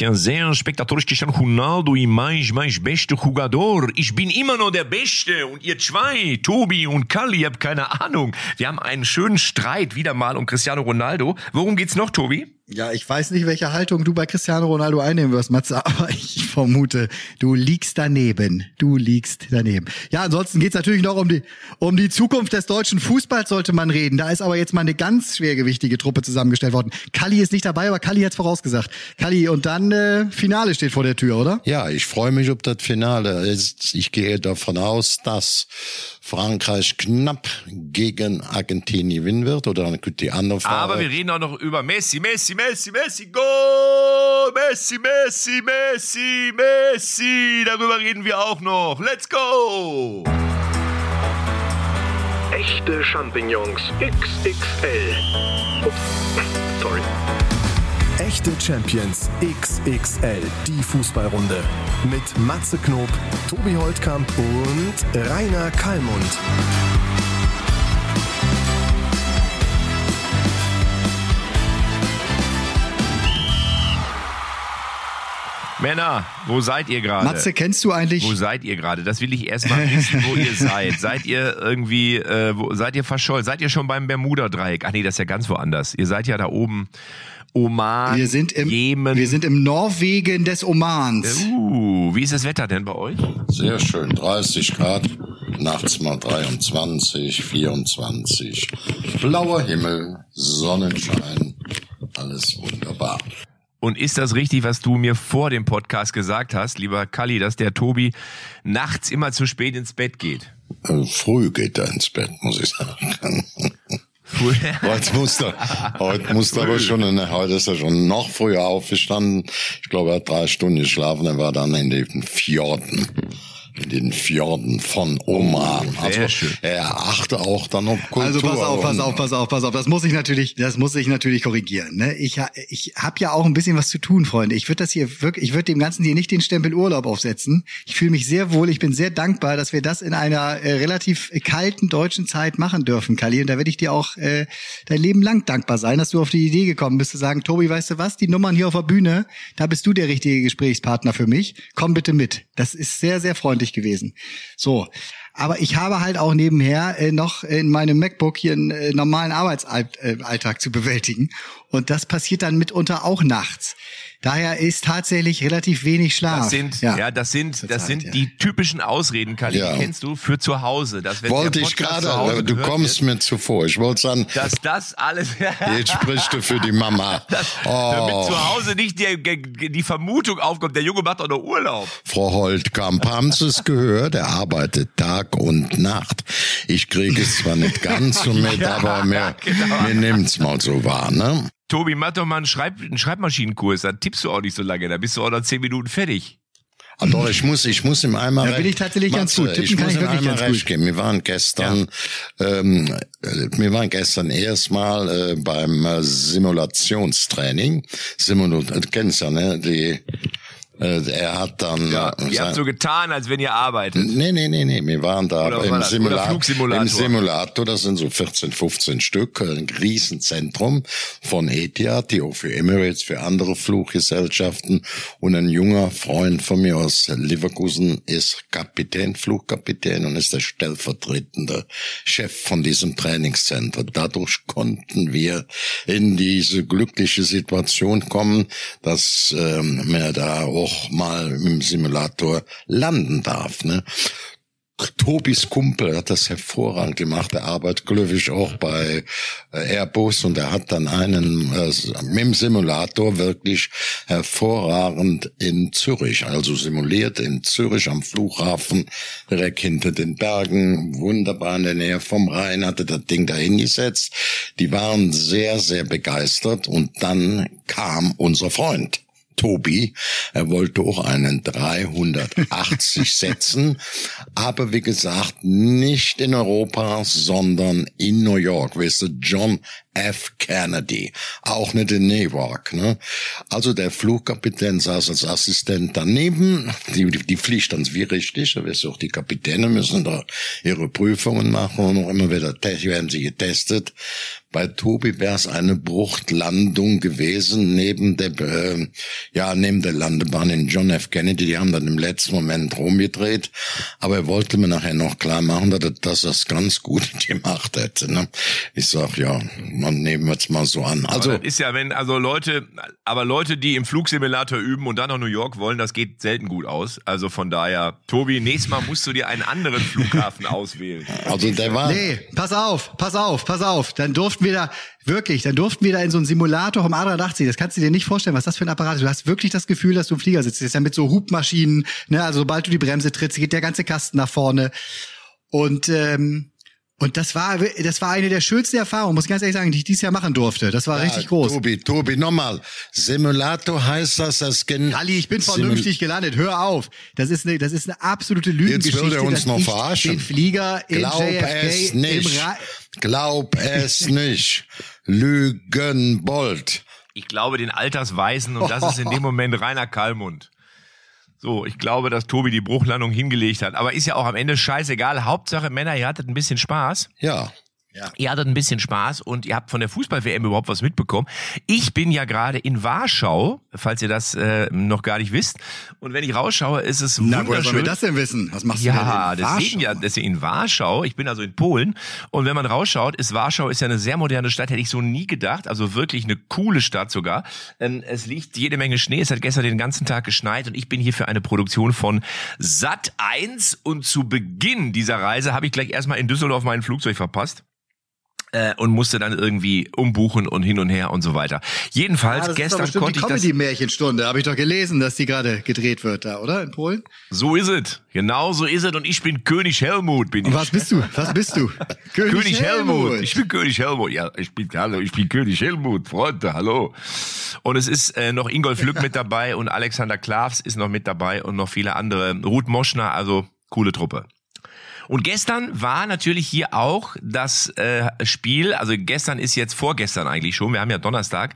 Quer dizer, Spectatores Cristiano Ronaldo e mais, mais beste Jugador. Ich bin immer noch der Beste und ihr zwei, Tobi und Kalli, habt keine Ahnung. Wir haben einen schönen Streit wieder mal um Cristiano Ronaldo. Worum geht's noch, Tobi? Ja, ich weiß nicht, welche Haltung du bei Cristiano Ronaldo einnehmen wirst, Matze, aber ich vermute, du liegst daneben. Du liegst daneben. Ja, ansonsten geht's natürlich noch um die, um die Zukunft des deutschen Fußballs, sollte man reden. Da ist aber jetzt mal eine ganz schwergewichtige Truppe zusammengestellt worden. Kalli ist nicht dabei, aber Kalli hat's vorausgesagt. Kalli, und dann äh, Finale steht vor der Tür, oder? Ja, ich freue mich, ob das Finale. Ich gehe davon aus, dass Frankreich knapp gegen Argentinien gewinnen wird oder dann könnte die andere Frage. Aber wir reden auch noch über Messi, Messi, Messi, Messi, Goal! Messi, Messi, Messi, Messi. Darüber reden wir auch noch. Let's go! Echte Champignons XXL. Ups, sorry. Echte Champions XXL, die Fußballrunde. Mit Matze Knob, Tobi Holtkamp und Rainer Kallmund. Männer, wo seid ihr gerade? Matze, kennst du eigentlich? Wo seid ihr gerade? Das will ich erstmal wissen, wo ihr seid. Seid ihr irgendwie, äh, wo, seid ihr verschollen? Seid ihr schon beim Bermuda-Dreieck? Ach nee, das ist ja ganz woanders. Ihr seid ja da oben. Oman, wir sind im, Jemen. Wir sind im Norwegen des Omans. Uh, wie ist das Wetter denn bei euch? Sehr schön, 30 Grad, nachts mal 23, 24, blauer Himmel, Sonnenschein, alles wunderbar. Und ist das richtig, was du mir vor dem Podcast gesagt hast, lieber Kalli, dass der Tobi nachts immer zu spät ins Bett geht? Äh, Früh geht er ins Bett, muss ich sagen. heute muss er, heute muss er aber schon, ne, heute ist er schon noch früher aufgestanden. Ich glaube, er hat drei Stunden geschlafen, er war dann in den Fjorden in den Fjorden von Oman. Also schön. er achte auch dann auf Kultur. Also pass auf, pass auf, pass auf, pass auf. Das muss ich natürlich, das muss ich natürlich korrigieren. Ne? Ich, ich habe ja auch ein bisschen was zu tun, Freunde. Ich würde das hier wirklich, ich würde dem Ganzen hier nicht den Stempel Urlaub aufsetzen. Ich fühle mich sehr wohl. Ich bin sehr dankbar, dass wir das in einer äh, relativ kalten deutschen Zeit machen dürfen, Kali. Und da werde ich dir auch äh, dein Leben lang dankbar sein, dass du auf die Idee gekommen bist zu sagen, Tobi, weißt du was? Die Nummern hier auf der Bühne, da bist du der richtige Gesprächspartner für mich. Komm bitte mit. Das ist sehr, sehr freundlich gewesen. So. Aber ich habe halt auch nebenher äh, noch in meinem MacBook hier einen äh, normalen Arbeitsalltag zu bewältigen. Und das passiert dann mitunter auch nachts. Daher ist tatsächlich relativ wenig Schlaf. Das sind, ja, das sind, das Zurzeit, sind ja. die typischen Ausreden, Kalli, Ja. die kennst du für zu Hause. Dass, wenn Wollte ich gerade, du kommst wird, mir zuvor. Ich wollte sagen, dass das alles, jetzt sprichst du für die Mama. damit Oh, zu Hause nicht die, die Vermutung aufkommt, der Junge macht doch noch Urlaub. Frau Holtkamp, haben Sie es gehört? Er arbeitet Tag und Nacht. Ich kriege es zwar nicht ganz so mit, Ja, aber mir, genau. mir nimmt's mal so wahr, ne? Tobi, mach doch mal einen, Schreib, einen Schreibmaschinenkurs, dann tippst du auch nicht so lange, da bist du auch nach zehn Minuten fertig. Ah, doch, ich muss, ich muss ihm einmal Da bin ich tatsächlich ganz Matze, gut. Tippen ich kann muss ich einmal ganz recht geben. Wir waren gestern, ähm, äh, wir waren gestern erstmal äh, beim äh, Simulationstraining. Simula du kennst ja, ne? Die, äh, er hat dann. Ja, äh, ihr sein- habt so getan, als wenn ihr arbeitet. Nee, nee, nee, nee, wir waren da Oder im, war Simulator, Flugsimulator. im Simulator, das sind so 14, 15 Stück, ein Riesenzentrum von Etihad, die auch für Emirates, für andere Fluggesellschaften und ein junger Freund von mir aus Leverkusen ist Kapitän, Flugkapitän und ist der stellvertretende Chef von diesem Trainingscenter. Dadurch konnten wir in diese glückliche Situation kommen, dass ähm, man da auch mal im Simulator landen darf. Ne? Tobis Kumpel hat das hervorragend gemacht. Er arbeitet glücklich auch bei äh, Airbus und er hat dann einen äh, mit dem Simulator wirklich hervorragend in Zürich, also simuliert in Zürich am Flughafen, direkt hinter den Bergen, wunderbar in der Nähe vom Rhein, hatte das Ding da hingesetzt. Die waren sehr, sehr begeistert und dann kam unser Freund. Tobi. Er wollte auch einen 380 setzen, aber wie gesagt, nicht in Europa, sondern in New York. Weißt du, John F. Kennedy. Auch nicht in Newark. Ne? Also der Flugkapitän saß als Assistent daneben. Die, die, die fliegt dann wie richtig. Da wirst auch die Kapitäne müssen da ihre Prüfungen machen und auch immer wieder werden sie getestet. Bei Tobi wäre es eine Bruchtlandung gewesen neben der, äh, ja, neben der Landebahn in John F. Kennedy. Die haben dann im letzten Moment rumgedreht. Aber er wollte mir nachher noch klar machen, dass er das ganz gut gemacht hätte. Ne? Ich sag, ja, man nehmen wir es mal so an. Also, aber ist ja, wenn, also Leute, aber Leute, die im Flugsimulator üben und dann nach New York wollen, das geht selten gut aus. Also von daher, Tobi, nächstes Mal musst du dir einen anderen Flughafen auswählen. Also der war. Nee, pass auf, pass auf, pass auf. Dann durften durften wir da, wirklich, dann durften wir da in so einen Simulator vom A380, das kannst du dir nicht vorstellen, was das für ein Apparat ist. Du hast wirklich das Gefühl, dass du im Flieger sitzt. Das ist ja mit so Hubmaschinen, ne, also sobald du die Bremse trittst, geht der ganze Kasten nach vorne. Und ähm, und das war, das war eine der schönsten Erfahrungen, muss ich ganz ehrlich sagen, die ich dieses Jahr machen durfte. Das war ja, richtig groß. Tobi, Tobi, nochmal. Simulator heißt das, das Gen Ali, ich bin vernünftig gelandet. Hör auf. Das ist eine, das ist eine absolute Lügengeschichte. Jetzt will er uns noch verarschen. Den Flieger Glaub JFK es nicht. Glaub es nicht. Lügenbold. Ich glaube den Altersweisen und das ist in dem Moment Rainer Kallmund. So, ich glaube, dass Tobi die Bruchlandung hingelegt hat. Aber ist ja auch am Ende scheißegal. Hauptsache, Männer, ihr hattet ein bisschen Spaß. Ja. Ja. Ihr hattet ein bisschen Spaß und ihr habt von der Fußball-WM überhaupt was mitbekommen. Ich bin ja gerade in Warschau, falls ihr das äh, noch gar nicht wisst. Und wenn ich rausschaue, ist es Na, wunderschön. woher sollen wir das denn wissen? Was machst du ja, denn in deswegen ja, deswegen in Warschau. Ich bin also in Polen. Und wenn man rausschaut, ist Warschau ist ja eine sehr moderne Stadt. Hätte ich so nie gedacht. Also wirklich eine coole Stadt sogar. Ähm, es liegt jede Menge Schnee. Es hat gestern den ganzen Tag geschneit und ich bin hier für eine Produktion von Sat 1. Und zu Beginn dieser Reise habe ich gleich erstmal in Düsseldorf mein Flugzeug verpasst äh, und musste dann irgendwie umbuchen und hin und her und so weiter. Jedenfalls ah, gestern konnte ich das Comedy Märchenstunde, habe ich doch gelesen, dass die gerade gedreht wird da, oder in Polen? So ist es. Genau so ist es und ich bin König Helmut bin ich. Und was bist du? Was bist du? König, König Helmut. Helmut. Ich bin König Helmut. Ja, ich bin hallo, ich bin König Helmut, Freunde, hallo. Und es ist äh, noch Ingolf Lück mit dabei und Alexander Klavs ist noch mit dabei und noch viele andere. Ruth Moschner, also coole Truppe. Und gestern war natürlich hier auch das äh, Spiel, also gestern ist jetzt vorgestern eigentlich schon, wir haben ja Donnerstag,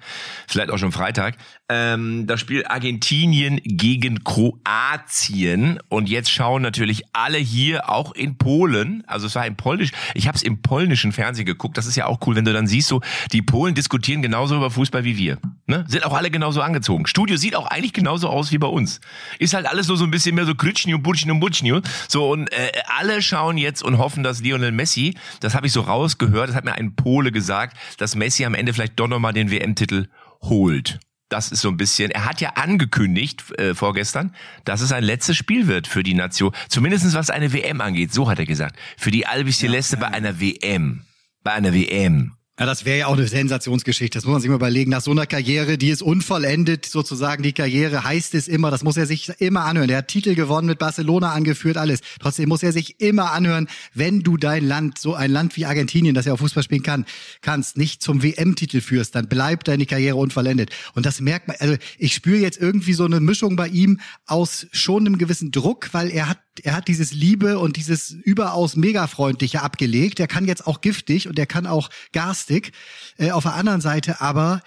vielleicht auch schon Freitag, ähm, das Spiel Argentinien gegen Kroatien. Und jetzt schauen natürlich alle hier, auch in Polen, also es war im Polnisch, ich habe es im polnischen Fernsehen geguckt, das ist ja auch cool, wenn du dann siehst, so die Polen diskutieren genauso über Fußball wie wir. Ne? Sind auch alle genauso angezogen. Studio sieht auch eigentlich genauso aus wie bei uns. Ist halt alles so, so ein bisschen mehr so Butschni und Butschni. So, und äh, alle schauen jetzt und hoffen, dass Lionel Messi, das habe ich so rausgehört, das hat mir ein Pole gesagt, dass Messi am Ende vielleicht doch nochmal den WM-Titel holt. Das ist so ein bisschen, er hat ja angekündigt äh, vorgestern, dass es ein letztes Spiel wird für die Nation, zumindestens was eine WM angeht, so hat er gesagt. Für die Albi Celeste ja, ja. bei einer WM. Bei einer WM. Ja, das wäre ja auch eine Sensationsgeschichte. Das muss man sich mal überlegen. Nach so einer Karriere, die ist unvollendet, sozusagen die Karriere, heißt es immer, das muss er sich immer anhören. Er hat Titel gewonnen, mit Barcelona angeführt, alles. Trotzdem muss er sich immer anhören, wenn du dein Land, so ein Land wie Argentinien, das ja auch Fußball spielen kann, kannst, nicht zum WM-Titel führst, dann bleibt deine Karriere unvollendet. Und das merkt man, also ich spüre jetzt irgendwie so eine Mischung bei ihm aus schon einem gewissen Druck, weil er hat er hat dieses Liebe und dieses überaus mega freundliche abgelegt. Er kann jetzt auch giftig und er kann auch garstig. Äh, auf der anderen Seite aber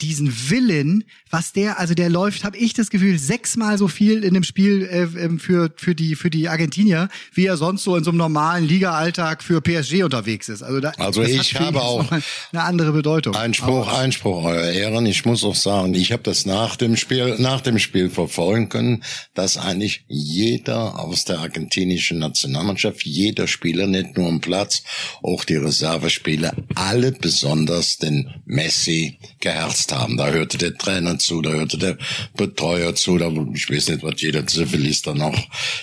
diesen Willen, was der, also der läuft, habe ich das Gefühl, sechsmal so viel in dem Spiel äh, ähm, für für die für die Argentinier, wie er sonst so in so einem normalen Liga-Alltag für PSG unterwegs ist. Also, da, also ich habe auch eine andere Bedeutung. Einspruch, Aber, Einspruch, euer Ehren. Ich muss auch sagen, ich habe das nach dem Spiel nach dem Spiel verfolgen können, dass eigentlich jeder aus der argentinischen Nationalmannschaft, jeder Spieler, nicht nur am Platz, auch die Reservespieler, alle besonders den Messi geherzt gepasst haben. Da hörte der Trainer zu, da hörte der Betreuer zu, da, ich weiß nicht, was jeder Zivilist da noch,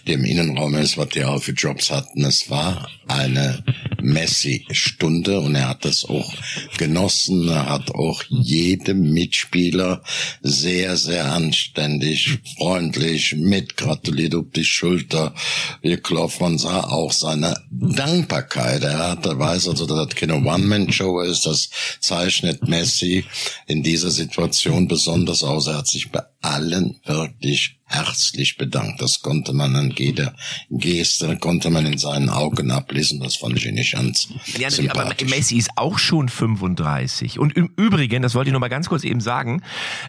der im Innenraum ist, was die auch für Jobs hatten. Es war eine Messi-Stunde und er hat das auch genossen. Er hat auch jedem Mitspieler sehr, sehr anständig, freundlich mitgratuliert auf die Schulter geklopft. Man sah auch seine Dankbarkeit. Er hat, er weiß also, dass das keine One-Man-Show ist. Das zeichnet Messi in dieser Situation besonders aus. Er hat sich bei allen wirklich herzlich bedankt. Das konnte man an jeder Geste, konnte man in seinen Augen ablesen. Das fand ich nicht ganz Ja, aber. Messi ist auch schon 35. Und im Übrigen, das wollte ich noch mal ganz kurz eben sagen,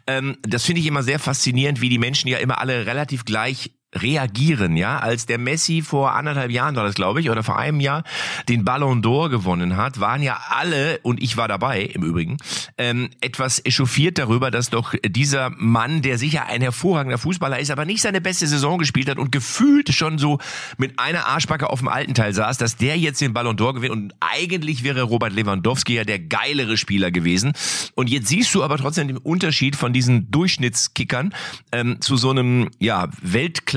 ähm, das finde ich immer sehr faszinierend, wie die Menschen ja immer alle relativ gleich reagieren, ja, als der Messi vor anderthalb Jahren war das, glaube ich, oder vor einem Jahr den Ballon d'Or gewonnen hat, waren ja alle, und ich war dabei im Übrigen, ähm, etwas echauffiert darüber, dass doch dieser Mann, der sicher ein hervorragender Fußballer ist, aber nicht seine beste Saison gespielt hat und gefühlt schon so mit einer Arschbacke auf dem alten Teil saß, dass der jetzt den Ballon d'Or gewinnt und eigentlich wäre Robert Lewandowski ja der geilere Spieler gewesen. Und jetzt siehst du aber trotzdem den Unterschied von diesen Durchschnittskickern ähm, zu so einem ja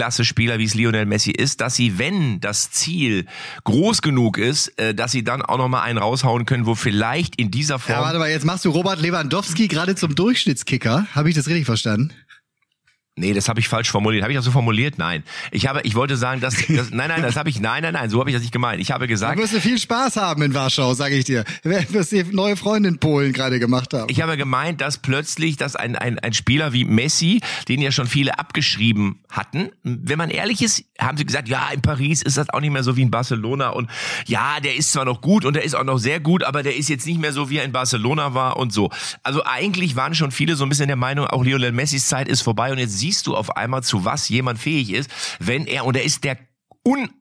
Weltklasse-Spieler, wie es Lionel Messi ist, dass sie, wenn das Ziel groß genug ist, äh, dass sie dann auch noch mal einen raushauen können, wo vielleicht in dieser Form Ja, warte mal, jetzt machst du Robert Lewandowski gerade zum Durchschnittskicker. Habe ich das richtig verstanden? Nee, das habe ich falsch formuliert. Habe ich das so formuliert? Nein. Ich habe, ich wollte sagen, dass, dass nein, nein, das habe ich, nein, nein, nein, so habe ich das nicht gemeint. Ich habe gesagt, wirst du viel Spaß haben in Warschau, sage ich dir. Was die neue Freunde in Polen gerade gemacht haben. ich habe gemeint, dass plötzlich, dass ein, ein, ein Spieler wie Messi, den ja schon viele abgeschrieben hatten, wenn man ehrlich ist, haben sie gesagt, ja, in Paris ist das auch nicht mehr so wie in Barcelona und ja, der ist zwar noch gut und der ist auch noch sehr gut, aber der ist jetzt nicht mehr so, wie er in Barcelona war und so. Also eigentlich waren schon viele so ein bisschen der Meinung, auch Lionel Messis Zeit ist vorbei und jetzt siehst du auf einmal, zu was jemand fähig ist, wenn er, und er ist der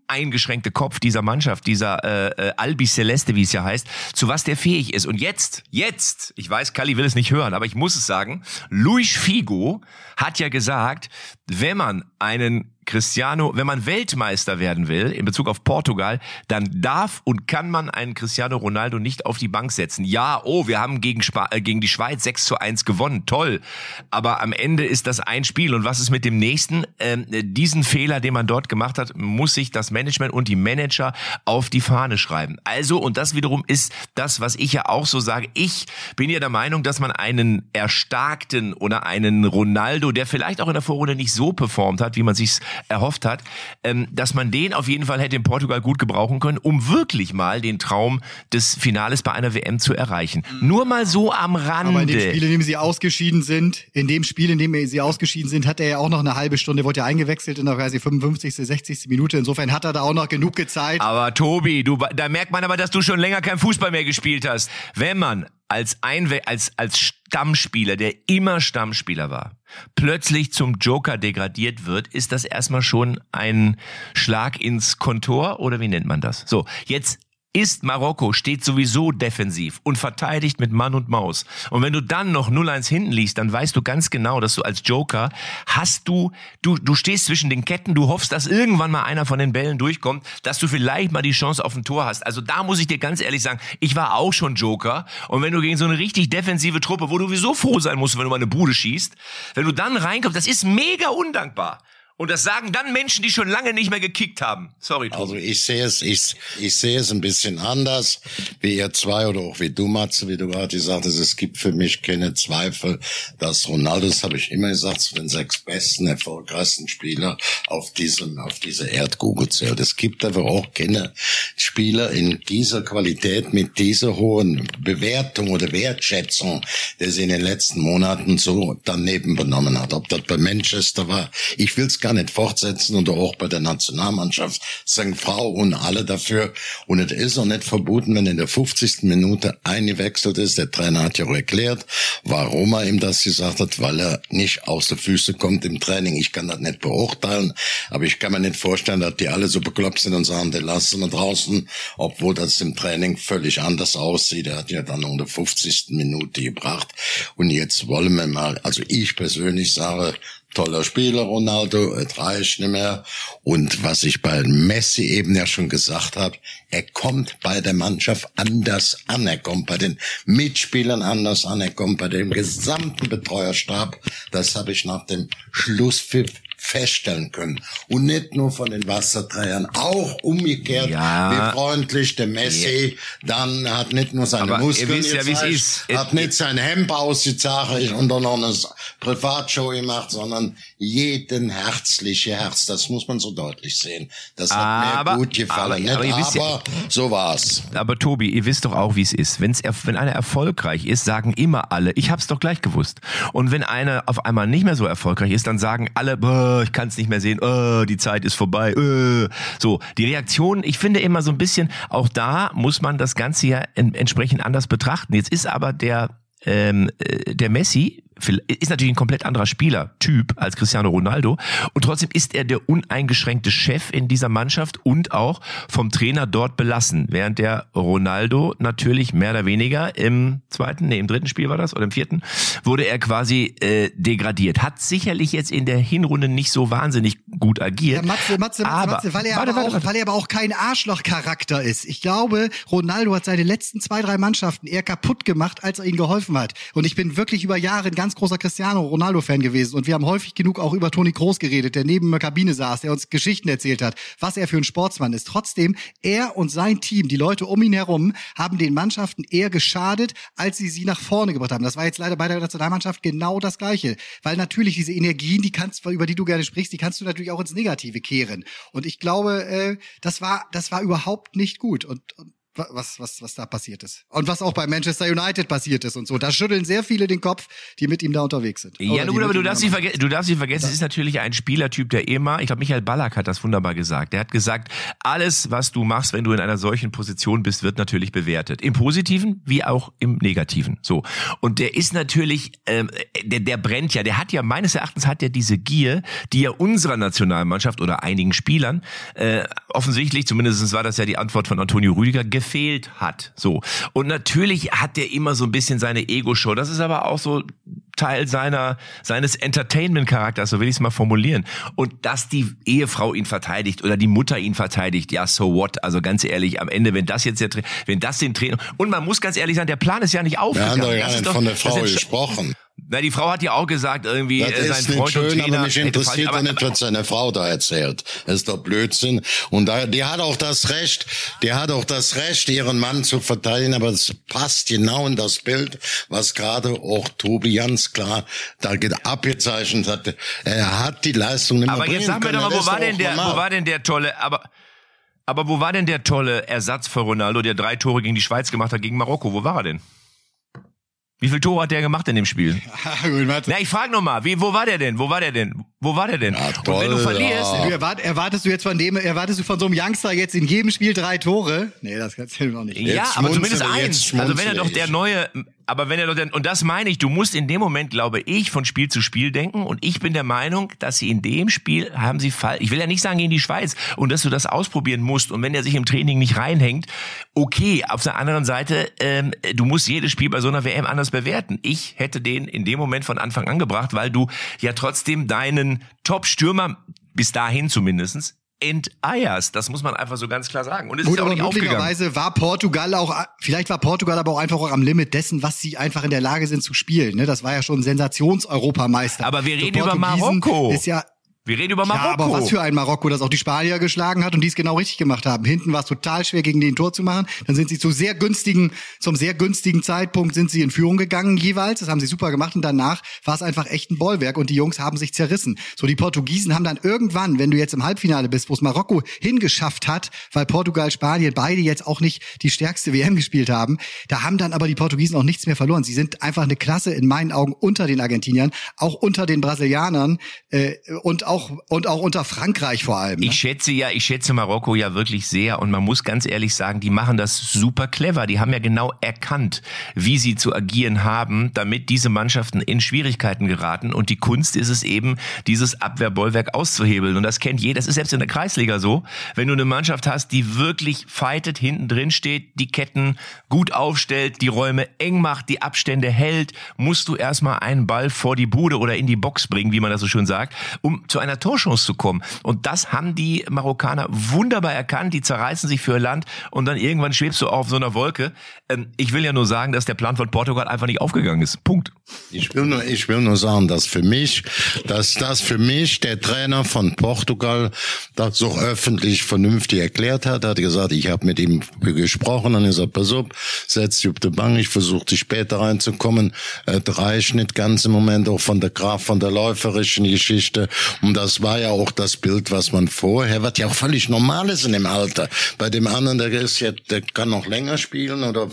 uneingeschränkte Kopf dieser Mannschaft, dieser äh, äh, Albi Celeste, wie es ja heißt, zu was der fähig ist. Und jetzt, jetzt, ich weiß, Kali will es nicht hören, aber ich muss es sagen, Luis Figo hat ja gesagt, wenn man einen Cristiano, wenn man Weltmeister werden will in Bezug auf Portugal, dann darf und kann man einen Cristiano Ronaldo nicht auf die Bank setzen. Ja, oh, wir haben gegen, Spa äh, gegen die Schweiz 6 zu 1 gewonnen, toll. Aber am Ende ist das ein Spiel. Und was ist mit dem nächsten? Ähm, diesen Fehler, den man dort gemacht hat, muss sich das Management und die Manager auf die Fahne schreiben. Also, und das wiederum ist das, was ich ja auch so sage. Ich bin ja der Meinung, dass man einen erstarkten oder einen Ronaldo, der vielleicht auch in der Vorrunde nicht so performt hat, wie man sich erhofft hat, ähm, dass man den auf jeden Fall hätte in Portugal gut gebrauchen können, um wirklich mal den Traum des Finales bei einer WM zu erreichen. Nur mal so am Rande. Aber in dem Spiel, in dem sie ausgeschieden sind, in dem Spiel, in dem sie ausgeschieden sind, hat er ja auch noch eine halbe Stunde, wurde ja eingewechselt in der weiß ich, 55., 60. Minute. Insofern hat er da auch noch genug gezeigt. Aber Tobi, du, da merkt man aber, dass du schon länger kein Fußball mehr gespielt hast. Wenn man als Einwe als als Stammspieler, der immer Stammspieler war, plötzlich zum Joker degradiert wird, ist das erstmal schon ein Schlag ins Kontor oder wie nennt man das? So, jetzt ist Marokko, steht sowieso defensiv und verteidigt mit Mann und Maus. Und wenn du dann noch 0-1 hinten liegst, dann weißt du ganz genau, dass du als Joker hast du, du, du stehst zwischen den Ketten, du hoffst, dass irgendwann mal einer von den Bällen durchkommt, dass du vielleicht mal die Chance auf ein Tor hast. Also da muss ich dir ganz ehrlich sagen, ich war auch schon Joker. Und wenn du gegen so eine richtig defensive Truppe, wo du sowieso froh sein musst, wenn du mal eine Bude schießt, wenn du dann reinkommst, das ist mega undankbar. Und das sagen dann Menschen, die schon lange nicht mehr gekickt haben. Sorry, Tobi. Also ich sehe es, ich, ich sehe es ein bisschen anders, wie ihr zwei oder auch wie du, Matze, wie du gerade gesagt hast. Es gibt für mich keine Zweifel, dass Ronaldo, das habe ich immer gesagt, zu den sechs besten, erfolgreichsten Spieler auf diesem, auf dieser Erdkugel zählt. Es gibt aber auch keine Spieler in dieser Qualität mit dieser hohen Bewertung oder Wertschätzung, der sie in den letzten Monaten so daneben benommen hat. Ob das bei Manchester war, ich will es gar nicht fortsetzen oder auch bei der Nationalmannschaft St. Frau und alle dafür. Und es ist auch nicht verboten, wenn in der 50. Minute eingewechselt ist. Der Trainer hat ja auch erklärt, warum er ihm das gesagt hat, weil er nicht aus der Füße kommt im Training. Ich kann das nicht beurteilen, aber ich kann mir nicht vorstellen, dass die alle so bekloppt sind und sagen, den lassen wir draußen, obwohl das im Training völlig anders aussieht. Er hat ja dann um der 50. Minute gebracht. Und jetzt wollen wir mal, also ich persönlich sage, toller Spieler, Ronaldo, es reicht nicht mehr. Und was ich bei Messi eben ja schon gesagt habe, er kommt bei der Mannschaft anders an, er kommt bei den Mitspielern anders an, er kommt bei dem gesamten Betreuerstab. Das habe ich nach dem Schlusspfiff feststellen können. Und nicht nur von den Wasserträgern, auch umgekehrt, Ja. wie freundlich der Messi dann hat nicht nur seine Aber Muskeln wisst ja, gezeigt, ist. hat nicht sein Hemd ausgezeigt und dann noch eine Privatshow gemacht, sondern jeden herzliche Herz. Das muss man so deutlich sehen. Das hat Aber- mir gut gefallen. aber- nicht? aber aber wisst ja- so war's. Aber Tobi, ihr wisst doch auch, wie es ist. Wenn's, wenn einer erfolgreich ist, sagen immer alle, ich hab's doch gleich gewusst. Und wenn einer auf einmal nicht mehr so erfolgreich ist, dann sagen alle, boah, ich kann es nicht mehr sehen, oh, die Zeit ist vorbei. Äh. So, die Reaktion, ich finde immer so ein bisschen, auch da muss man das Ganze ja entsprechend anders betrachten. Jetzt ist aber der ähm, äh, der Messi ist natürlich ein komplett anderer Spielertyp als Cristiano Ronaldo und trotzdem ist er der uneingeschränkte Chef in dieser Mannschaft und auch vom Trainer dort belassen, während der Ronaldo natürlich mehr oder weniger im zweiten, nee, im dritten Spiel war das oder im vierten, wurde er quasi äh, degradiert. Hat sicherlich jetzt in der Hinrunde nicht so wahnsinnig gut agiert. Ja, Matze, Matze, Matze, aber, Matze weil, er warte, aber warte, auch, warte. weil er aber auch kein Arschlochcharakter ist. Ich glaube, Ronaldo hat seine letzten zwei, drei Mannschaften eher kaputt gemacht, als er ihnen geholfen hat. Und ich bin wirklich über Jahre ganz ganz großer Cristiano Ronaldo-Fan gewesen und wir haben häufig genug auch über Toni Kroos geredet, der neben der Kabine saß, der uns Geschichten erzählt hat, was er für ein Sportsmann ist. Trotzdem, er und sein Team, die Leute um ihn herum, haben den Mannschaften eher geschadet, als sie sie nach vorne gebracht haben. Das war jetzt leider bei der Nationalmannschaft genau das Gleiche. Weil natürlich diese Energien, die kannst, über die du gerne sprichst, die kannst du natürlich auch ins Negative kehren. Und ich glaube, äh, das war, das war überhaupt nicht gut. Und, und was, was, was da passiert ist. Und was auch bei Manchester United passiert ist und so. Da schütteln sehr viele den Kopf, die mit ihm da unterwegs sind. Ja, gut, aber du darfst, nicht vergessen, du darfst nicht vergessen, es ist natürlich ein Spielertyp, der immer, ich glaube, Michael Ballack hat das wunderbar gesagt. Der hat gesagt, alles, was du machst, wenn du in einer solchen Position bist, wird natürlich bewertet. Im Positiven wie auch im Negativen. So. Und der ist natürlich, ähm, der, der brennt ja, der hat ja, meines Erachtens hat er diese Gier, die ja unserer Nationalmannschaft oder einigen Spielern, äh, offensichtlich, zumindest war das ja die Antwort von Antonio Rüdiger, gefehlt hat. So. Und natürlich hat der immer so ein bisschen seine Ego-Show. Das ist aber auch so Teil seiner, seines Entertainment-Charakters, so will ich es mal formulieren. Und dass die Ehefrau ihn verteidigt oder die Mutter ihn verteidigt, ja, so what? Also ganz ehrlich, am Ende, wenn das jetzt der, wenn das den Trainer, und man muss ganz ehrlich sagen, der Plan ist ja nicht aufgegangen. Wir haben doch gar nicht von der Frau gesprochen. Na, die Frau hat ja auch gesagt, irgendwie, das äh, sein Freund schön, und Trainer. Aber mich interessiert aber, nicht, was seine Frau da erzählt. Das ist doch Blödsinn. Und da, die hat auch das Recht, die hat auch das Recht, ihren Mann zu verteidigen, aber es passt genau in das Bild, was gerade auch Tobi ganz klar da abgezeichnet hat. Er hat die Leistung nicht mehr Aber jetzt sag mir doch mal, wo war denn der, wo war denn der tolle, aber, aber wo war denn der tolle Ersatz für Ronaldo, der drei Tore gegen die Schweiz gemacht hat, gegen Marokko? Wo war er denn? Wie viel Tore hat der gemacht in dem Spiel? Na, ich frage nochmal, wie, wo war der denn? Wo war der denn? Wo war der denn? Ja, toll, Und wenn du verlierst, ja. erwart, erwartest du jetzt von dem, erwartest du von so einem Youngster jetzt in jedem Spiel drei Tore? Nee, das kannst du noch nicht. Ja, jetzt aber zumindest eins. Also wenn er doch der neue aber wenn er doch, und das meine ich, du musst in dem Moment, glaube ich, von Spiel zu Spiel denken. Und ich bin der Meinung, dass sie in dem Spiel haben sie fall. Ich will ja nicht sagen gegen die Schweiz und dass du das ausprobieren musst. Und wenn er sich im Training nicht reinhängt, okay. Auf der anderen Seite, ähm, du musst jedes Spiel bei so einer WM anders bewerten. Ich hätte den in dem Moment von Anfang an gebracht, weil du ja trotzdem deinen Top-Stürmer bis dahin zumindestens enteierst. Das muss man einfach so ganz klar sagen. Und es Gut, ist ja auch nicht möglicherweise war Portugal auch, vielleicht war Portugal aber auch einfach auch am Limit dessen, was sie einfach in der Lage sind zu spielen. Ne? Das war ja schon Sensations-Europameister. Aber wir reden über Marokko. Ist ja wir reden über Marokko. Ja, aber was für ein Marokko, das auch die Spanier geschlagen hat und die es genau richtig gemacht haben. Hinten war es total schwer, gegen den Tor zu machen. Dann sind sie zu sehr günstigen, zum sehr günstigen Zeitpunkt sind sie in Führung gegangen jeweils. Das haben sie super gemacht und danach war es einfach echt ein Bollwerk und die Jungs haben sich zerrissen. So, die Portugiesen haben dann irgendwann, wenn du jetzt im Halbfinale bist, wo es Marokko hingeschafft hat, weil Portugal, Spanien beide jetzt auch nicht die stärkste WM gespielt haben, da haben dann aber die Portugiesen auch nichts mehr verloren. Sie sind einfach eine Klasse in meinen Augen unter den Argentiniern, auch unter den Brasilianern äh, und auch auch und auch unter Frankreich vor allem. Ne? Ich schätze ja, ich schätze Marokko ja wirklich sehr und man muss ganz ehrlich sagen, die machen das super clever. Die haben ja genau erkannt, wie sie zu agieren haben, damit diese Mannschaften in Schwierigkeiten geraten und die Kunst ist es eben, dieses Abwehrbollwerk auszuhebeln und das kennt jeder. Das ist selbst in der Kreisliga so. Wenn du eine Mannschaft hast, die wirklich fightet, hinten drin steht, die Ketten gut aufstellt, die Räume eng macht, die Abstände hält, musst du erstmal einen Ball vor die Bude oder in die Box bringen, wie man das so schön sagt, um zu einer Torchance zu kommen. Und das haben die Marokkaner wunderbar erkannt. Die zerreißen sich für ihr Land und dann irgendwann schwebst du auf so einer Wolke. Ähm, ich will ja nur sagen, dass der Plan von Portugal einfach nicht aufgegangen ist. Punkt. Ich will nur, ich will nur sagen, dass für mich, dass das für mich der Trainer von Portugal das so öffentlich vernünftig erklärt hat. Hat gesagt, ich habe mit ihm gesprochen und er sagt, pass auf, setz dich auf die Bank, ich versuche dich später reinzukommen. Es reicht nicht ganz im Moment auch von der Kraft, von der läuferischen Geschichte. Und Und das war ja auch das Bild, was man vorher, was ja auch völlig normal ist in dem Alter. Bei dem anderen, der ist ja, der kann noch länger spielen oder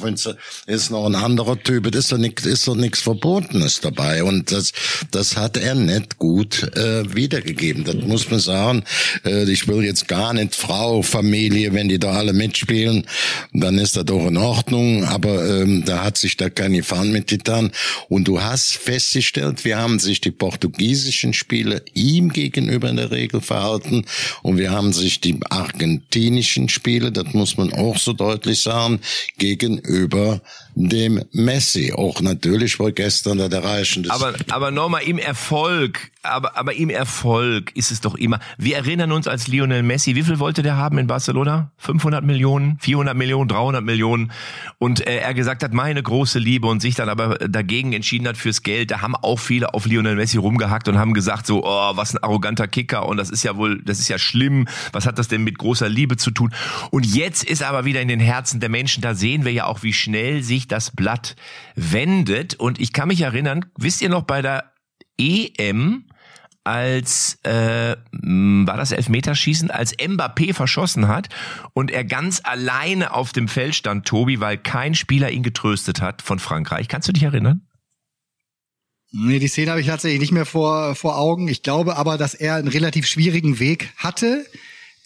ist noch ein anderer Typ, das ist doch nichts, ist doch nichts Verbotenes dabei. Und das, das hat er nicht gut äh, wiedergegeben. Das muss man sagen. Äh, ich will jetzt gar nicht Frau, Familie, wenn die da alle mitspielen, dann ist das doch in Ordnung. Aber ähm, da hat sich da kein Gefahren mitgetan. Und du hast festgestellt, wie haben sich die portugiesischen Spieler ihm gegenüber in der Regel verhalten und wir haben sich die argentinischen Spiele, das muss man auch so deutlich sagen, gegenüber dem Messi. Auch natürlich wohl gestern der Reichen. Aber, aber nochmal im Erfolg, aber, aber im Erfolg ist es doch immer. Wir erinnern uns als Lionel Messi, wie viel wollte der haben in Barcelona? 500 Millionen, 400 Millionen, 300 Millionen. Und äh, er gesagt hat, meine große Liebe und sich dann aber dagegen entschieden hat fürs Geld. Da haben auch viele auf Lionel Messi rumgehackt und haben gesagt so, oh, was ein arroganter Kicker und das ist ja wohl, das ist ja schlimm. Was hat das denn mit großer Liebe zu tun? Und jetzt ist aber wieder in den Herzen der Menschen, da sehen wir ja auch, wie schnell sich das Blatt wendet. Und ich kann mich erinnern, wisst ihr noch bei der EM, als äh, war das Elfmeterschießen, als Mbappé verschossen hat und er ganz alleine auf dem Feld stand, Tobi, weil kein Spieler ihn getröstet hat von Frankreich. Kannst du dich erinnern? Nee, die Szene habe ich tatsächlich nicht mehr vor, vor Augen. Ich glaube aber, dass er einen relativ schwierigen Weg hatte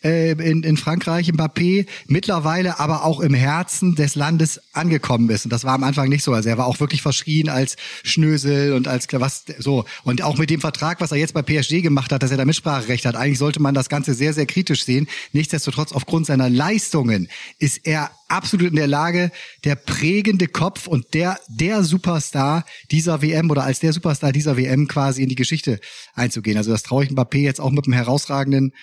äh, in, in Frankreich, Mbappé, mittlerweile aber auch im Herzen des Landes angekommen ist. Und das war am Anfang nicht so. Also er war auch wirklich verschrien als Schnösel und als was so. Und auch mit dem Vertrag, was er jetzt bei PSG gemacht hat, dass er da Mitspracherecht hat. Eigentlich sollte man das Ganze sehr, sehr kritisch sehen. Nichtsdestotrotz, aufgrund seiner Leistungen ist er absolut in der Lage, der prägende Kopf und der, der Superstar dieser WM oder als der Superstar dieser WM quasi in die Geschichte einzugehen. Also das traue ich Mbappé jetzt auch mit einem herausragenden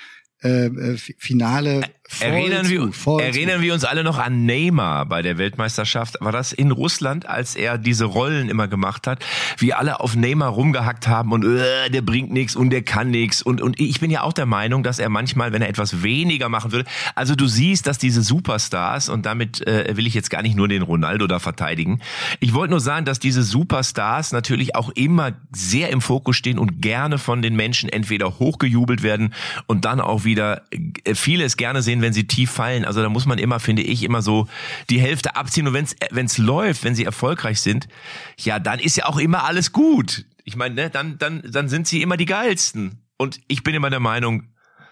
äh, äh Finale erinnern, zu, wir, erinnern wir uns alle noch an Neymar bei der Weltmeisterschaft. War das in Russland, als er diese Rollen immer gemacht hat? Wie alle auf Neymar rumgehackt haben und äh, der bringt nichts und der kann nichts. Und, und ich bin ja auch der Meinung, dass er manchmal, wenn er etwas weniger machen würde, also du siehst, dass diese Superstars, und damit äh, will ich jetzt gar nicht nur den Ronaldo da verteidigen, ich wollte nur sagen, dass diese Superstars natürlich auch immer sehr im Fokus stehen und gerne von den Menschen entweder hochgejubelt werden und dann auch wieder äh, vieles gerne sehen, wenn sie tief fallen. Also da muss man immer, finde ich, immer so die Hälfte abziehen. Und wenn es läuft, wenn sie erfolgreich sind, ja, dann ist ja auch immer alles gut. Ich meine, ne, dann, dann, dann sind sie immer die geilsten. Und ich bin immer der Meinung,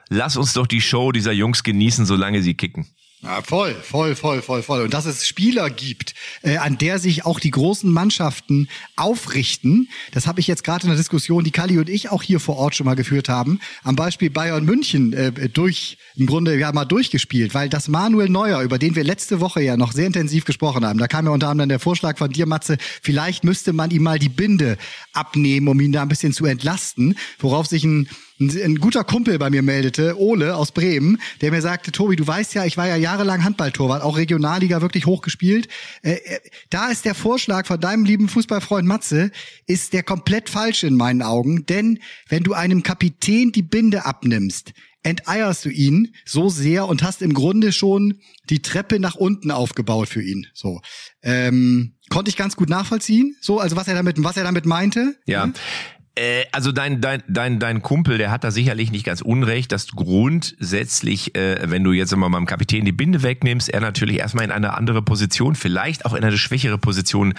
lass uns doch die Show dieser Jungs genießen, solange sie kicken. Ja, voll, voll, voll, voll, voll. Und dass es Spieler gibt, äh, an der sich auch die großen Mannschaften aufrichten, das habe ich jetzt gerade in der Diskussion, die Kali und ich auch hier vor Ort schon mal geführt haben, am Beispiel Bayern München äh, durch, im Grunde ja mal durchgespielt, weil das Manuel Neuer, über den wir letzte Woche ja noch sehr intensiv gesprochen haben, da kam ja unter anderem der Vorschlag von dir, Matze, vielleicht müsste man ihm mal die Binde abnehmen, um ihn da ein bisschen zu entlasten, worauf sich ein ein, ein guter Kumpel bei mir meldete, Ole aus Bremen, der mir sagte, Tobi, du weißt ja, ich war ja jahrelang Handballtorwart, auch Regionalliga wirklich hoch gespielt. Äh, äh, da ist der Vorschlag von deinem lieben Fußballfreund Matze, ist der komplett falsch in meinen Augen, denn wenn du einem Kapitän die Binde abnimmst, enteierst du ihn so sehr und hast im Grunde schon die Treppe nach unten aufgebaut für ihn. So ähm, konnte ich ganz gut nachvollziehen. So, also was er damit, was er damit meinte. Ja, hm? Äh, also dein, dein, dein, dein Kumpel, der hat da sicherlich nicht ganz unrecht, dass grundsätzlich, äh, wenn du jetzt immer beim Kapitän die Binde wegnimmst, er natürlich erstmal in eine andere Position, vielleicht auch in eine schwächere Position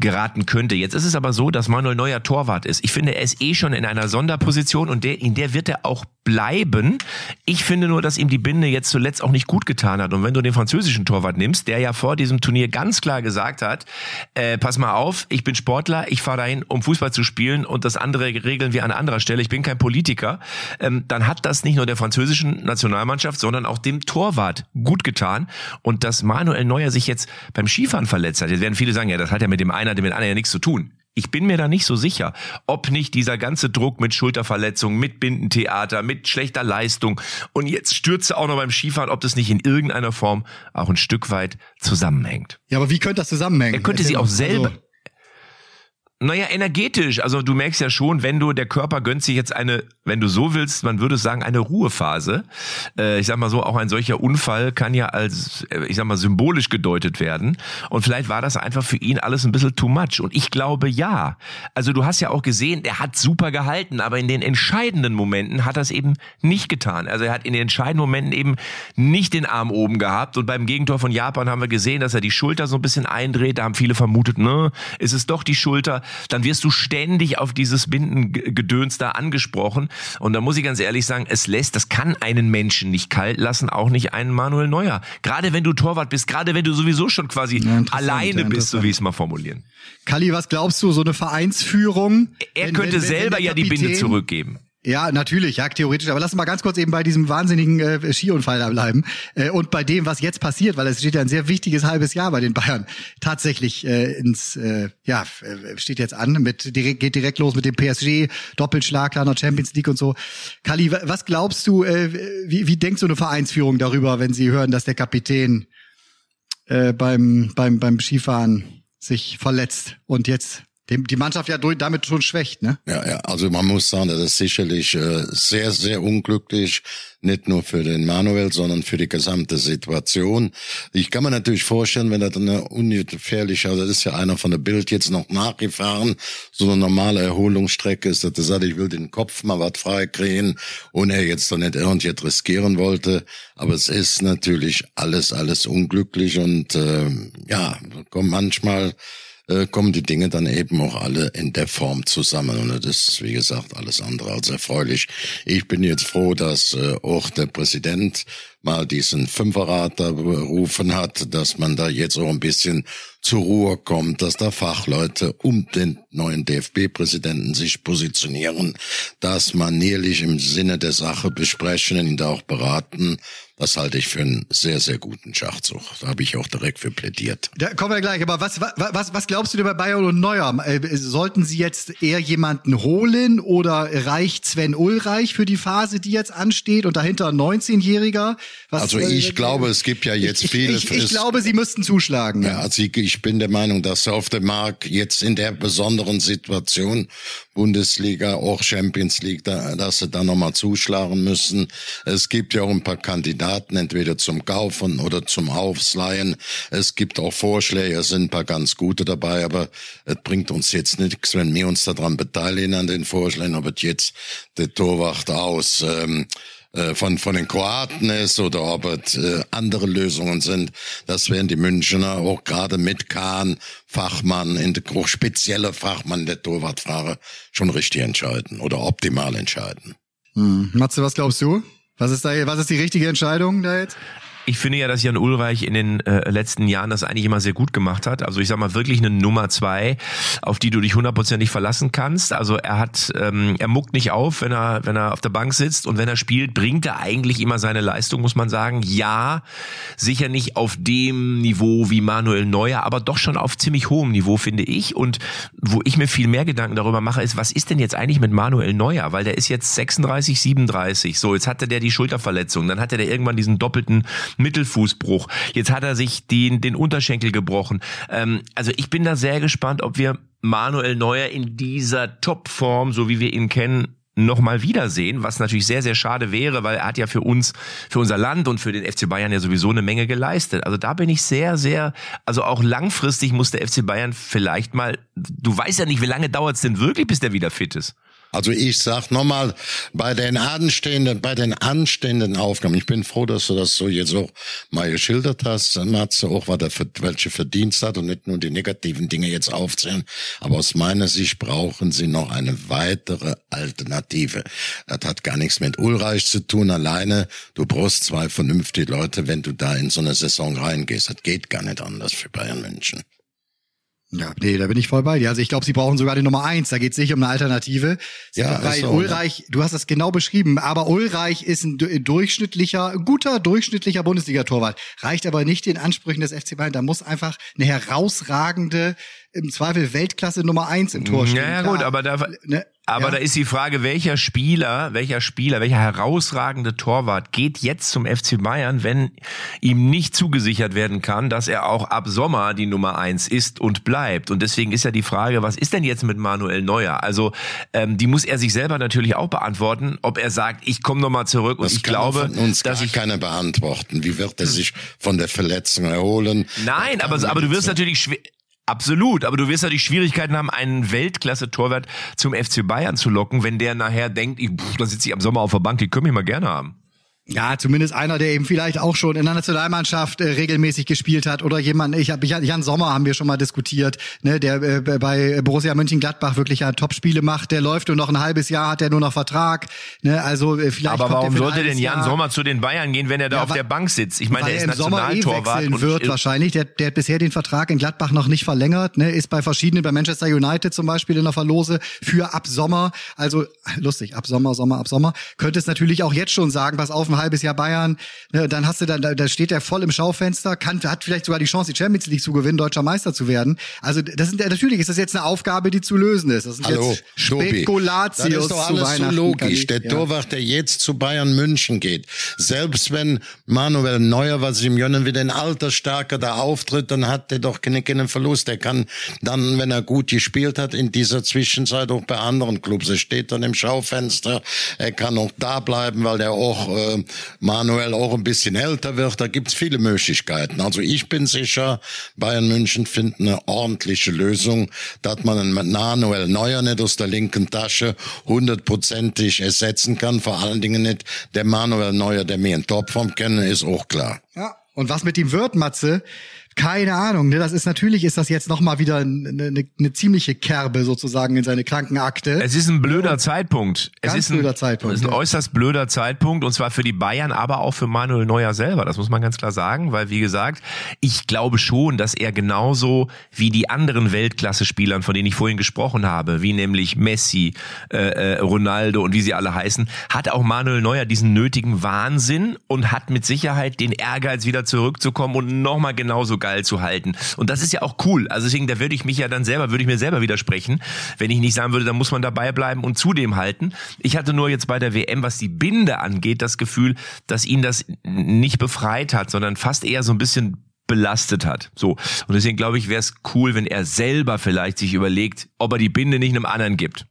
geraten könnte. Jetzt ist es aber so, dass Manuel Neuer Torwart ist. Ich finde, er ist eh schon in einer Sonderposition und der, in der wird er auch bleiben. Ich finde nur, dass ihm die Binde jetzt zuletzt auch nicht gut getan hat. Und wenn du den französischen Torwart nimmst, der ja vor diesem Turnier ganz klar gesagt hat, äh, pass mal auf, ich bin Sportler, ich fahre dahin, um Fußball zu spielen und das andere regeln wir an anderer Stelle. Ich bin kein Politiker. Ähm, dann hat das nicht nur der französischen Nationalmannschaft, sondern auch dem Torwart gut getan. Und dass Manuel Neuer sich jetzt beim Skifahren verletzt hat, jetzt werden viele sagen, ja, das hat ja mit dem einen, mit dem anderen ja nichts zu tun. Ich bin mir da nicht so sicher, ob nicht dieser ganze Druck mit Schulterverletzungen, mit Bindentheater, mit schlechter Leistung und jetzt stürze auch noch beim Skifahren, ob das nicht in irgendeiner Form auch ein Stück weit zusammenhängt. Ja, aber wie könnte das zusammenhängen? Er könnte sie auch selber, also naja, energetisch. Also du merkst ja schon, wenn du, der Körper gönnt sich jetzt eine, wenn du so willst, man würde sagen, eine Ruhephase. Äh, ich sag mal so, auch ein solcher Unfall kann ja als, äh, ich sag mal, symbolisch gedeutet werden. Und vielleicht war das einfach für ihn alles ein bisschen too much. Und ich glaube ja. Also du hast ja auch gesehen, er hat super gehalten, aber in den entscheidenden Momenten hat er es eben nicht getan. Also er hat in den entscheidenden Momenten eben nicht den Arm oben gehabt. Und beim Gegentor von Japan haben wir gesehen, dass er die Schulter so ein bisschen eindreht. Da haben viele vermutet, ne, ist es doch die Schulter dann wirst du ständig auf dieses Bindengedöns da angesprochen. Und da muss ich ganz ehrlich sagen, es lässt, das kann einen Menschen nicht kalt lassen, auch nicht einen Manuel Neuer. Gerade wenn du Torwart bist, gerade wenn du sowieso schon quasi ja, alleine bist, so wie ich es mal formulieren. Kalli, was glaubst du, so eine Vereinsführung? Er wenn, könnte wenn, wenn, selber ja die Binde zurückgeben. Ja, natürlich, ja, theoretisch. Aber lass uns mal ganz kurz eben bei diesem wahnsinnigen äh, Skiunfall da bleiben. Äh, und bei dem, was jetzt passiert, weil es steht ja ein sehr wichtiges halbes Jahr bei den Bayern tatsächlich äh, ins, äh, ja, äh, steht jetzt an, mit direkt, geht direkt los mit dem PSG, Doppelschlag, kleiner Champions League und so. Kali, was glaubst du, äh, wie, wie denkt so eine Vereinsführung darüber, wenn sie hören, dass der Kapitän äh, beim, beim, beim Skifahren sich verletzt und jetzt die Mannschaft ja durch, damit schon schwächt, ne? Ja, ja, also man muss sagen, das ist sicherlich äh, sehr, sehr unglücklich, nicht nur für den Manuel, sondern für die gesamte Situation. Ich kann mir natürlich vorstellen, wenn das eine ungefährliche, also das ist ja einer von der Bild jetzt noch nachgefahren, so eine normale Erholungsstrecke ist, dass er sagt, ich will den Kopf mal was freikriegen und er jetzt doch nicht irgendwie riskieren wollte. Aber es ist natürlich alles, alles unglücklich und äh, ja, kommt manchmal äh, kommen die Dinge dann eben auch alle in der Form zusammen. Und das ist, wie gesagt, alles andere als erfreulich. Ich bin jetzt froh, dass äh, auch der Präsident mal diesen Fünferrat da berufen hat, dass man da jetzt auch ein bisschen zur Ruhe kommt, dass da Fachleute um den neuen DFB-Präsidenten sich positionieren, dass man näherlich im Sinne der Sache besprechen, ihn da auch beraten das halte ich für einen sehr, sehr guten Schachzug. Da habe ich auch direkt für plädiert. Da kommen wir gleich. Aber was, was, was glaubst du denn bei Bayern und Neuer? Äh, sollten sie jetzt eher jemanden holen oder reicht Sven Ulreich für die Phase, die jetzt ansteht und dahinter ein 19-Jähriger? Also ich äh, glaube, es gibt ja jetzt ich, viele. Ich, ich, ich glaube, sie müssten zuschlagen. Ja, also ich, ich bin der Meinung, dass auf dem Markt jetzt in der besonderen Situation Bundesliga, auch Champions League, da, dass sie da nochmal zuschlagen müssen. Es gibt ja auch ein paar Kandidaten entweder zum Kaufen oder zum Aufsleihen. Es gibt auch Vorschläge, es sind ein paar ganz gute dabei, aber es bringt uns jetzt nichts, wenn wir uns daran beteiligen an den Vorschlägen, ob es jetzt der Torwart aus ähm, äh, von, von den Kroaten ist oder ob es äh, andere Lösungen sind. Das werden die Münchner auch gerade mit Kahn, Fachmann, in der, auch spezielle Fachmann der Torwartfrage schon richtig entscheiden oder optimal entscheiden. Hm. Matze, was glaubst du? Was ist da, was ist die richtige Entscheidung da jetzt? Ich finde ja, dass Jan Ulreich in den äh, letzten Jahren das eigentlich immer sehr gut gemacht hat. Also ich sag mal wirklich eine Nummer zwei, auf die du dich hundertprozentig verlassen kannst. Also er hat, ähm, er muckt nicht auf, wenn er, wenn er auf der Bank sitzt und wenn er spielt, bringt er eigentlich immer seine Leistung, muss man sagen. Ja, sicher nicht auf dem Niveau wie Manuel Neuer, aber doch schon auf ziemlich hohem Niveau, finde ich. Und wo ich mir viel mehr Gedanken darüber mache, ist, was ist denn jetzt eigentlich mit Manuel Neuer? Weil der ist jetzt 36, 37. So, jetzt hatte der die Schulterverletzung, dann hatte der irgendwann diesen doppelten Mittelfußbruch. Jetzt hat er sich den, den Unterschenkel gebrochen. Ähm, also ich bin da sehr gespannt, ob wir Manuel Neuer in dieser Topform, so wie wir ihn kennen, nochmal wiedersehen, was natürlich sehr, sehr schade wäre, weil er hat ja für uns, für unser Land und für den FC Bayern ja sowieso eine Menge geleistet. Also da bin ich sehr, sehr, also auch langfristig muss der FC Bayern vielleicht mal, du weißt ja nicht, wie lange dauert es denn wirklich, bis der wieder fit ist. Also ich sag nochmal, bei den anstehenden, bei den anstehenden Aufgaben, ich bin froh, dass du das so jetzt auch mal geschildert hast, Matze, auch was er für, welche Verdienst hat und nicht nur die negativen Dinge jetzt aufzählen. Aber aus meiner Sicht brauchen sie noch eine weitere Alternative. Das hat gar nichts mit Ulreich zu tun alleine. Du brauchst zwei vernünftige Leute, wenn du da in so eine Saison reingehst. Das geht gar nicht anders für Bayern München. Ja, nee, da bin ich voll bei dir. Also ich glaube, sie brauchen sogar die Nummer eins. Da geht es nicht um eine Alternative. Ja, weil so, Ulreich, du hast das genau beschrieben, aber Ulreich ist ein durchschnittlicher, guter, durchschnittlicher Bundesliga-Torwart. Reicht aber nicht den Ansprüchen des FC Bayern. Da muss einfach eine herausragende im Zweifel Weltklasse Nummer eins im Tor stehen. Ja, ja gut, aber da, Ne? aber Ja. da ist die Frage, welcher Spieler, welcher Spieler, welcher herausragende Torwart geht jetzt zum FC Bayern, wenn ihm nicht zugesichert werden kann, dass er auch ab Sommer die Nummer eins ist und bleibt. Und deswegen ist ja die Frage, was ist denn jetzt mit Manuel Neuer? Also ähm, die muss er sich selber natürlich auch beantworten, ob er sagt, ich komme nochmal zurück und Das ich kann glaube, von uns dass gar ich keiner beantworten. Wie wird er sich von der Verletzung erholen? Nein, aber, aber du wirst natürlich schwer. Absolut, aber du wirst natürlich Schwierigkeiten haben, einen Weltklasse-Torwart zum FC Bayern zu locken, wenn der nachher denkt, ich, pff, da sitze ich am Sommer auf der Bank, die können mich mal gerne haben. Ja, zumindest einer, der eben vielleicht auch schon in der Nationalmannschaft äh, regelmäßig gespielt hat oder jemand, ich habe Jan Sommer haben wir schon mal diskutiert, ne, der äh, bei Borussia Mönchengladbach wirklich ja Top-Spiele macht, der läuft nur noch ein halbes Jahr, hat er nur noch Vertrag, ne, also äh, vielleicht Aber warum sollte denn Jan Jahr, Sommer zu den Bayern gehen, wenn er da Ja, auf der Bank sitzt? Ich meine, er ist im Sommer eh Nationaltorwart wechseln und wird wahrscheinlich. Der, der hat bisher den Vertrag in Gladbach noch nicht verlängert, ne, ist bei verschiedenen, bei Manchester United zum Beispiel in der Verlose für ab Sommer. Also lustig, ab Sommer, Sommer, ab Sommer. Könnte es natürlich auch jetzt schon sagen, pass auf, ein halbes Jahr Bayern, ne, dann hast du dann, da, da steht er voll im Schaufenster, kann, hat vielleicht sogar die Chance, die Champions League zu gewinnen, deutscher Meister zu werden. Also das sind natürlich ist das jetzt eine Aufgabe, die zu lösen ist. Das sind Hallo, jetzt. Spekulatius Das ist doch alles so logisch. ich- Der ja. Torwart, der jetzt zu Bayern München geht, selbst wenn Manuel Neuer, was ihm gönnen, wieder ein alter Starker da auftritt, dann hat der doch keinen, keinen Verlust. Der kann dann, wenn er gut gespielt hat, in dieser Zwischenzeit auch bei anderen Clubs. Er steht dann im Schaufenster. Er kann auch da bleiben, weil der auch äh, Manuel auch ein bisschen älter wird. Da gibt's viele Möglichkeiten. Also ich bin sicher, Bayern München findet eine ordentliche Lösung, dass man einen Manuel Neuer nicht aus der linken Tasche hundertprozentig ersetzen kann. Vor allen Dingen nicht der Manuel Neuer, der mir in Topform kennen, ist auch klar. Ja. Und was mit ihm wird, Matze? Keine Ahnung. Ne? Das ist natürlich ist das jetzt noch mal wieder eine, eine, eine ziemliche Kerbe sozusagen in seine Krankenakte. Es ist ein blöder Zeitpunkt. Es ist ein, blöder Zeitpunkt, Es ist ein ja. äußerst blöder Zeitpunkt und zwar für die Bayern, aber auch für Manuel Neuer selber. Das muss man ganz klar sagen, weil wie gesagt, ich glaube schon, dass er genauso wie die anderen Weltklasse-Spielern, von denen ich vorhin gesprochen habe, wie nämlich Messi, äh, äh, Ronaldo und wie sie alle heißen, hat auch Manuel Neuer diesen nötigen Wahnsinn und hat mit Sicherheit den Ehrgeiz wieder zurückzukommen und nochmal genauso geil zu halten. Und das ist ja auch cool. Also deswegen, da würde ich mich ja dann selber, würde ich mir selber widersprechen, wenn ich nicht sagen würde, da muss man dabei bleiben und zudem halten. Ich hatte nur jetzt bei der WM, was die Binde angeht, das Gefühl, dass ihn das nicht befreit hat, sondern fast eher so ein bisschen belastet hat. So. Und deswegen glaube ich, wäre es cool, wenn er selber vielleicht sich überlegt, ob er die Binde nicht einem anderen gibt.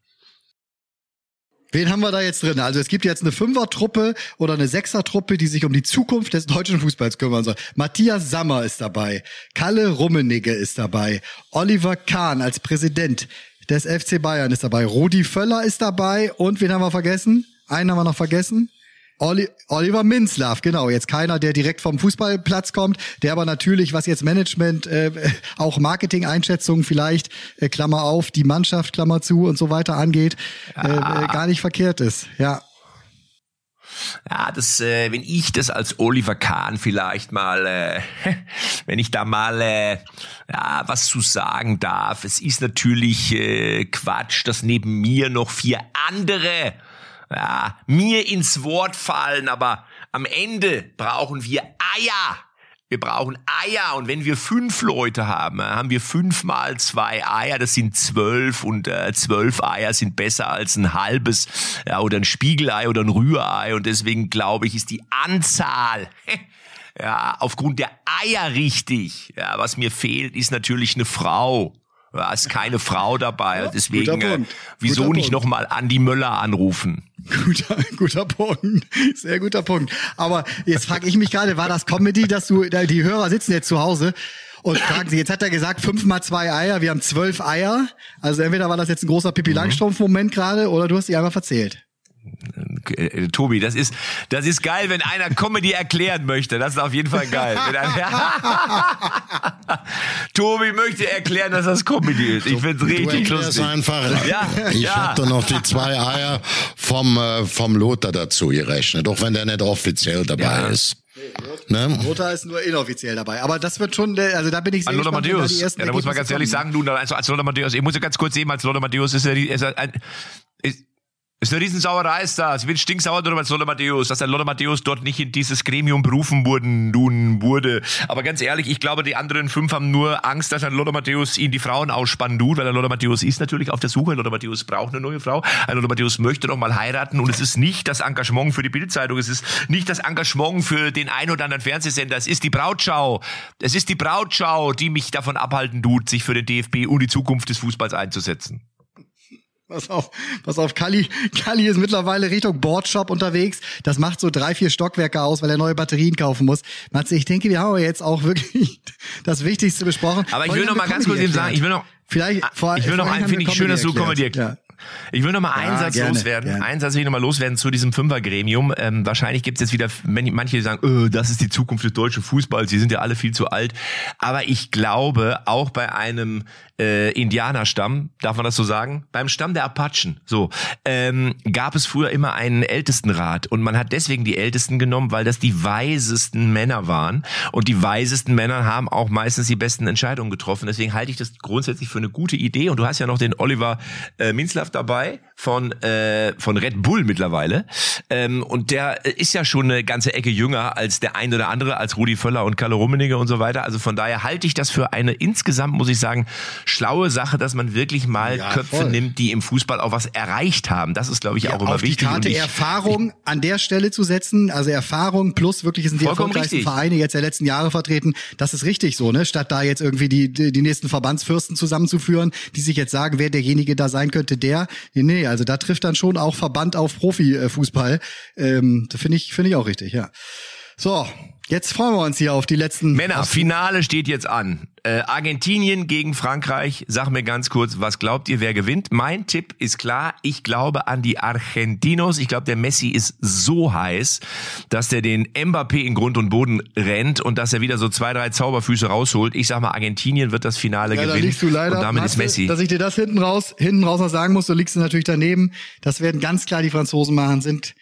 Wen haben wir da jetzt drin? Also es gibt jetzt eine Fünfer-Truppe oder eine Sechser-Truppe, die sich um die Zukunft des deutschen Fußballs kümmern soll. Matthias Sammer ist dabei, Kalle Rummenigge ist dabei, Oliver Kahn als Präsident des FC Bayern ist dabei, Rudi Völler ist dabei und wen haben wir vergessen? Einen haben wir noch vergessen. Oli Oliver Minzlaff, genau. Jetzt keiner, der direkt vom Fußballplatz kommt, der aber natürlich, was jetzt Management, äh, auch Marketing-Einschätzungen vielleicht, äh, Klammer auf, die Mannschaft, Klammer zu und so weiter angeht, äh, äh, gar nicht verkehrt ist. Ja. Ja, das, äh, wenn ich das als Oliver Kahn vielleicht mal, äh, wenn ich da mal äh, ja, was zu sagen darf. Es ist natürlich äh, Quatsch, dass neben mir noch vier andere ja, mir ins Wort fallen, aber am Ende brauchen wir Eier. Wir brauchen Eier und wenn wir fünf Leute haben, äh, haben wir fünf mal zwei Eier, das sind zwölf und äh, zwölf Eier sind besser als ein halbes ja, oder ein Spiegelei oder ein Rührei und deswegen glaube ich, ist die Anzahl ja, aufgrund der Eier richtig. Ja, was mir fehlt, ist natürlich eine Frau. Ja, ist keine Frau dabei, deswegen guter äh, Punkt. wieso nicht nochmal Andi Möller anrufen? Guter, guter Punkt. Sehr guter Punkt. Aber jetzt frage ich mich gerade, war das Comedy, dass du, da- die Hörer sitzen jetzt zu Hause und fragen sich, jetzt hat er gesagt, fünf mal zwei Eier, wir haben zwölf Eier. Also entweder war das jetzt ein großer Pippi Langstrumpf-Moment gerade oder du hast dich einfach verzählt. Äh, Tobi, das ist, das ist geil, wenn einer Comedy erklären möchte. Das ist auf jeden Fall geil. Tobi möchte erklären, dass das Comedy ist. Ich find's Du richtig lustig. einfach. Ja, ich ja. hab da noch die zwei Eier vom, äh, vom Lothar dazu gerechnet, auch wenn der nicht offiziell dabei Ja. ist. Ne? Lothar ist nur inoffiziell dabei. Aber das wird schon, der- also da bin ich sehr An Lothar gespannt, Matthäus. die ersten Ja, da muss man ganz ehrlich kommen. sagen, du, also als Lothar Matthäus, ich muss ja ganz kurz sehen, als Lothar Matthäus ist er, die- ist er ein, ist, Ist eine Riesensauerei ist das. Ich bin stinksauer darüber als Lothar Matthäus, dass der Lothar Matthäus dort nicht in dieses Gremium berufen wurden, nun wurde. Aber ganz ehrlich, ich glaube, die anderen fünf haben nur Angst, dass ein Lothar Matthäus ihnen die Frauen ausspannen tut, weil der Lothar Matthäus ist natürlich auf der Suche. Lothar Matthäus braucht eine neue Frau. Ein Lothar Matthäus möchte noch mal heiraten und es ist nicht das Engagement für die Bildzeitung, es ist nicht das Engagement für den ein oder anderen Fernsehsender, es ist die Brautschau. Es ist die Brautschau, die mich davon abhalten tut, sich für den DFB und die Zukunft des Fußballs einzusetzen. Pass auf, pass auf, Kali, Kali ist mittlerweile Richtung Boardshop unterwegs. Das macht so drei, vier Stockwerke aus, weil er neue Batterien kaufen muss. Matze, ich denke, wir haben jetzt auch wirklich das Wichtigste besprochen. Aber ich will noch mal ganz kurz eben sagen, ich will noch, Vielleicht, vor, ich will noch ein, finde ich schön, dass du Comedy Ja. Ich will noch mal einen Ja, Satz gerne, loswerden. gerne. Einen Satz will ich noch mal loswerden zu diesem Fünfergremium. Ähm, wahrscheinlich gibt es jetzt wieder manche, die sagen, öh, das ist die Zukunft des deutschen Fußballs. Sie sind ja alle viel zu alt. Aber ich glaube, auch bei einem äh, Indianerstamm, darf man das so sagen? Beim Stamm der Apachen, so, ähm, gab es früher immer einen Ältestenrat. Und man hat deswegen die Ältesten genommen, weil das die weisesten Männer waren. Und die weisesten Männer haben auch meistens die besten Entscheidungen getroffen. Deswegen halte ich das grundsätzlich für eine gute Idee. Und du hast ja noch den Oliver äh, Minzlaff dabei von, äh, von Red Bull mittlerweile. Ähm, und der äh, ist ja schon eine ganze Ecke jünger als der ein oder andere, als Rudi Völler und Kalle Rummenigge und so weiter. Also von daher halte ich das für eine insgesamt, muss ich sagen, schlaue Sache, dass man wirklich mal Ja, Köpfe voll. nimmt, die im Fußball auch was erreicht haben. Das ist, glaube ich, auch immer auf die wichtig. Karte Und ich- Erfahrung an der Stelle zu setzen, also Erfahrung plus wirklich sind die erfolgreichsten richtig. Vereine jetzt der letzten Jahre vertreten. Das ist richtig so, ne? Statt da jetzt irgendwie die, die, die nächsten Verbandsfürsten zusammenzuführen, die sich jetzt sagen, wer derjenige da sein könnte, der. Nee, Nee, also da trifft dann schon auch Verband auf Profifußball. Ähm, finde ich, finde ich auch richtig, ja. So, jetzt freuen wir uns hier auf die letzten Männer, Finale steht jetzt an. Äh, Argentinien gegen Frankreich. Sag mir ganz kurz, was glaubt ihr, wer gewinnt? Mein Tipp ist klar. Ich glaube an die Argentinos. Ich glaube, der Messi ist so heiß, dass der den Mbappé in Grund und Boden rennt und dass er wieder so zwei, drei Zauberfüße rausholt. Ich sag mal, Argentinien wird das Finale Ja, da gewinnen. liegst du leider. und damit ist Matze, Messi. Dass ich dir das hinten raus, hinten raus noch sagen muss, du liegst natürlich daneben. Das werden ganz klar die Franzosen machen, sind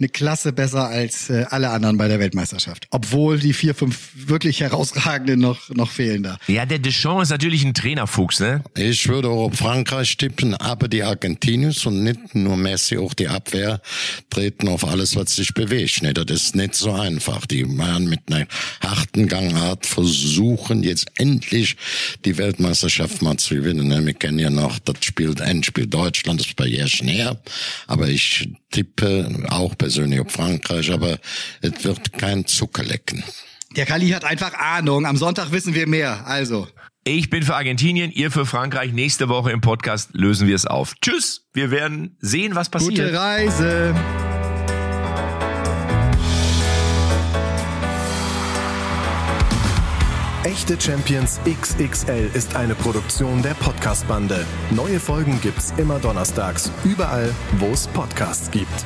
eine Klasse besser als äh, alle anderen bei der Weltmeisterschaft. Obwohl die vier, fünf wirklich herausragenden noch, noch fehlen da. Ja, der Deschamps ist natürlich ein Trainerfuchs, ne? Ich würde auch auf Frankreich tippen, aber die Argentiniers und nicht nur Messi, auch die Abwehr treten auf alles, was sich bewegt. Ne, das ist nicht so einfach. Die werden mit einer harten Gangart versuchen, jetzt endlich die Weltmeisterschaft mal zu gewinnen. Ne, wir kennen ja noch das Spiel, Endspiel Deutschland, das ist bei Jährchen her. Aber ich tippe auch persönlich auf Frankreich, aber es wird kein Zuckerlecken. Der Kali hat einfach Ahnung. Am Sonntag wissen wir mehr. Also. Ich bin für Argentinien, ihr für Frankreich. Nächste Woche im Podcast lösen wir es auf. Tschüss. Wir werden sehen, was passiert. Gute Reise. Echte Champions XXL ist eine Produktion der Podcast-Bande. Neue Folgen gibt's immer donnerstags, überall, wo es Podcasts gibt.